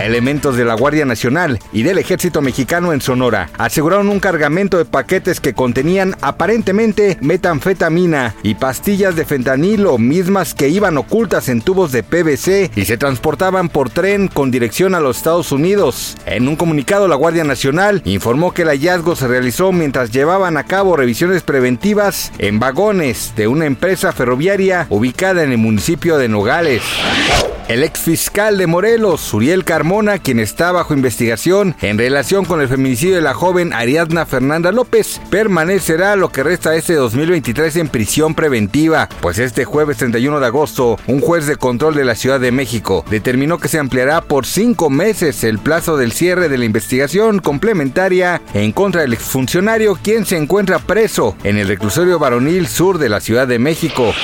Elementos de la Guardia Nacional y del Ejército Mexicano en Sonora aseguraron un cargamento de paquetes que contenían aparentemente metanfetamina y pastillas de fentanilo, mismas que iban ocultas en tubos de PVC y se transportaban por tren con dirección a los Estados Unidos. En un comunicado, la Guardia Nacional informó que el hallazgo se realizó mientras llevaban a cabo revisiones preventivas en vagones de una empresa ferroviaria ubicada en el municipio de Nogales. El ex fiscal de Morelos, Uriel Carmona, quien está bajo investigación en relación con el feminicidio de la joven Ariadna Fernanda López, permanecerá lo que resta este 2023 en prisión preventiva, pues este jueves 31 de agosto, un juez de control de la Ciudad de México determinó que se ampliará por cinco meses el plazo del cierre de la investigación complementaria en contra del exfuncionario, quien se encuentra preso en el reclusorio varonil sur de la Ciudad de México.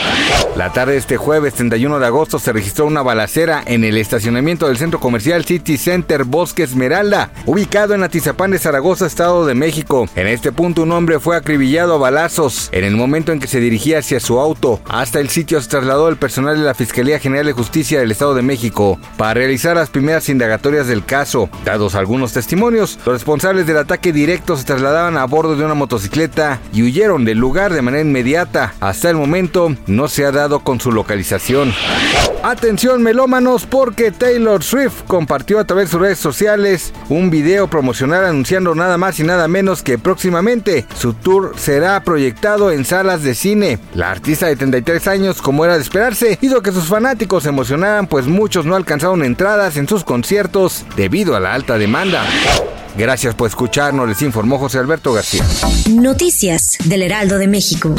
La tarde de este jueves 31 de agosto se registró una balacera en el estacionamiento del centro comercial City Center Bosque Esmeralda, ubicado en Atizapán de Zaragoza, Estado de México. En este punto un hombre fue acribillado a balazos. En el momento en que se dirigía hacia su auto, hasta el sitio se trasladó el personal de la Fiscalía General de Justicia del Estado de México para realizar las primeras indagatorias del caso. Dados algunos testimonios, los responsables del ataque directo se trasladaban a bordo de una motocicleta y huyeron del lugar de manera inmediata. Hasta el momento no se ha dado con su localización. Atención melómanos porque Taylor Swift compartió a través de sus redes sociales un video promocional anunciando nada más y nada menos que próximamente su tour será proyectado en salas de cine. La artista de 33 años, como era de esperarse, hizo que sus fanáticos se emocionaran pues muchos no alcanzaron entradas en sus conciertos debido a la alta demanda. Gracias por escucharnos, les informó José Alberto García. Noticias del Heraldo de México.